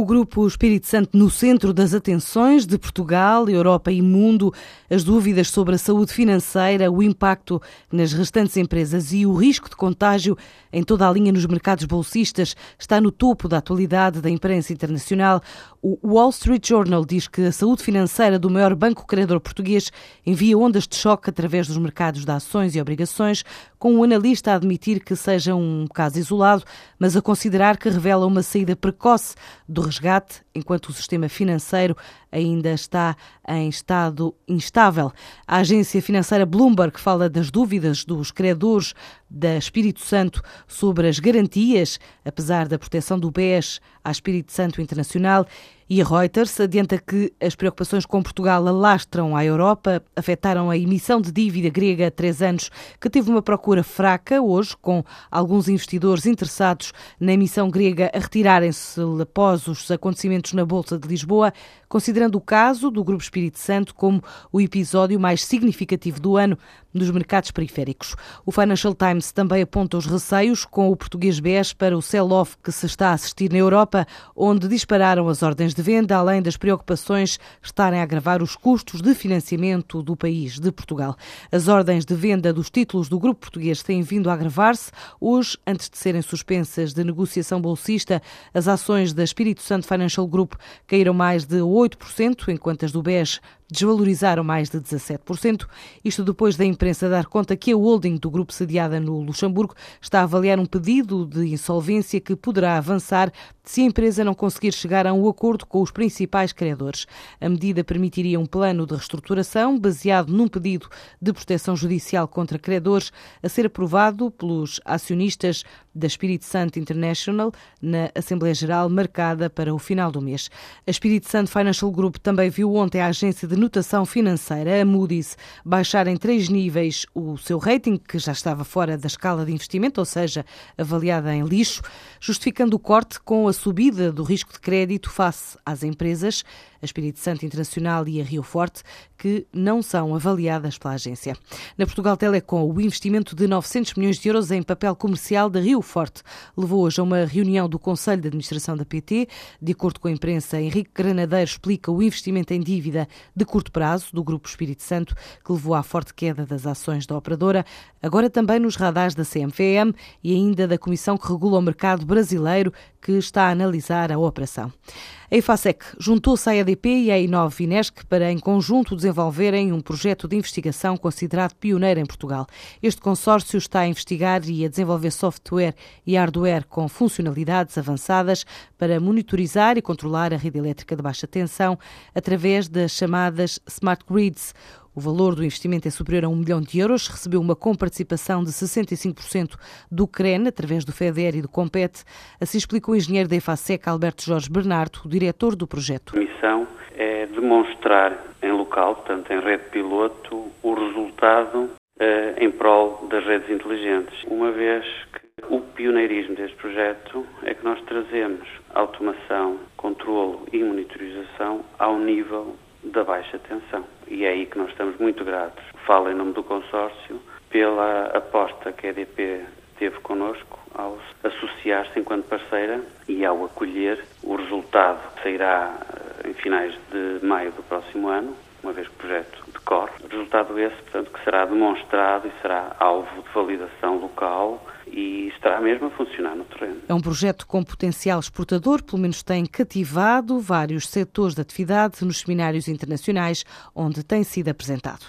O Grupo Espírito Santo no centro das atenções de Portugal, Europa e mundo, as dúvidas sobre a saúde financeira, o impacto nas restantes empresas e o risco de contágio em toda a linha nos mercados bolsistas está no topo da atualidade da imprensa internacional. O Wall Street Journal diz que a saúde financeira do maior banco credor português envia ondas de choque através dos mercados de ações e obrigações, com o um analista a admitir que seja um caso isolado, mas a considerar que revela uma saída precoce do resgate enquanto o sistema financeiro ainda está em estado instável. A agência financeira Bloomberg fala das dúvidas dos credores da Espírito Santo sobre as garantias, apesar da proteção do BES à Espírito Santo Internacional e a Reuters adianta que as preocupações com Portugal alastram à Europa, afetaram a emissão de dívida grega há três anos, que teve uma procura fraca hoje, com alguns investidores interessados na emissão grega a retirarem-se após os acontecimentos na Bolsa de Lisboa, considerando o caso do Grupo Espírito Santo como o episódio mais significativo do ano nos mercados periféricos. O Financial Times também aponta os receios com o português BES para o sell-off que se está a assistir na Europa, onde dispararam as ordens de venda, além das preocupações estarem a agravar os custos de financiamento do país, de Portugal. As ordens de venda dos títulos do grupo português têm vindo a agravar-se. Hoje, antes de serem suspensas de negociação bolsista, as ações da Espírito Santo Financial Group caíram mais de 8%, enquanto as do BES desvalorizaram mais de 17%. Isto depois da imprensa dar conta que a holding do grupo sediada no Luxemburgo está a avaliar um pedido de insolvência que poderá avançar se a empresa não conseguir chegar a um acordo com os principais credores. A medida permitiria um plano de reestruturação baseado num pedido de proteção judicial contra credores a ser aprovado pelos acionistas da Espírito Santo International na Assembleia Geral marcada para o final do mês. A Espírito Santo Financial Group também viu ontem a agência de notação financeira, a Moody's, baixar em três níveis o seu rating, que já estava fora da escala de investimento, ou seja, avaliada em lixo, justificando o corte com a subida do risco de crédito face às empresas a Espírito Santo Internacional e a Rio Forte, que não são avaliadas pela agência. Na Portugal Telecom, o investimento de 900 milhões de euros em papel comercial da Rio Forte levou hoje a uma reunião do Conselho de Administração da PT. De acordo com a imprensa, Henrique Granadeiro explica o investimento em dívida de curto prazo do Grupo Espírito Santo, que levou à forte queda das ações da operadora, agora também nos radares da CMVM e ainda da Comissão que regula o mercado brasileiro, que está a analisar a operação. A IFASEC juntou-se à EDP e à Inov Inesc para, em conjunto, desenvolverem um projeto de investigação considerado pioneiro em Portugal. Este consórcio está a investigar e a desenvolver software e hardware com funcionalidades avançadas para monitorizar e controlar a rede elétrica de baixa tensão através das chamadas Smart Grids. O valor do investimento é superior a um milhão de euros, recebeu uma comparticipação de 65% do CREN, através do FEDER e do COMPET. Assim explicou o engenheiro da EFASEC, Alberto Jorge Bernardo, o diretor do projeto. A missão é demonstrar em local, portanto em rede piloto, o resultado eh, em prol das redes inteligentes. Uma vez que o pioneirismo deste projeto é que nós trazemos automação, controlo e monitorização ao nível da baixa tensão. E é aí que nós estamos muito gratos. Falo em nome do consórcio pela aposta que a EDP teve connosco ao associar-se enquanto parceira e ao acolher o resultado que sairá eh, em finais de maio do próximo ano, uma vez que o projeto decorre. Resultado esse, portanto, que será demonstrado e será alvo de validação local e estará mesmo a funcionar no terreno. É um projeto com potencial exportador, pelo menos tem cativado vários setores de atividade nos seminários internacionais onde tem sido apresentado.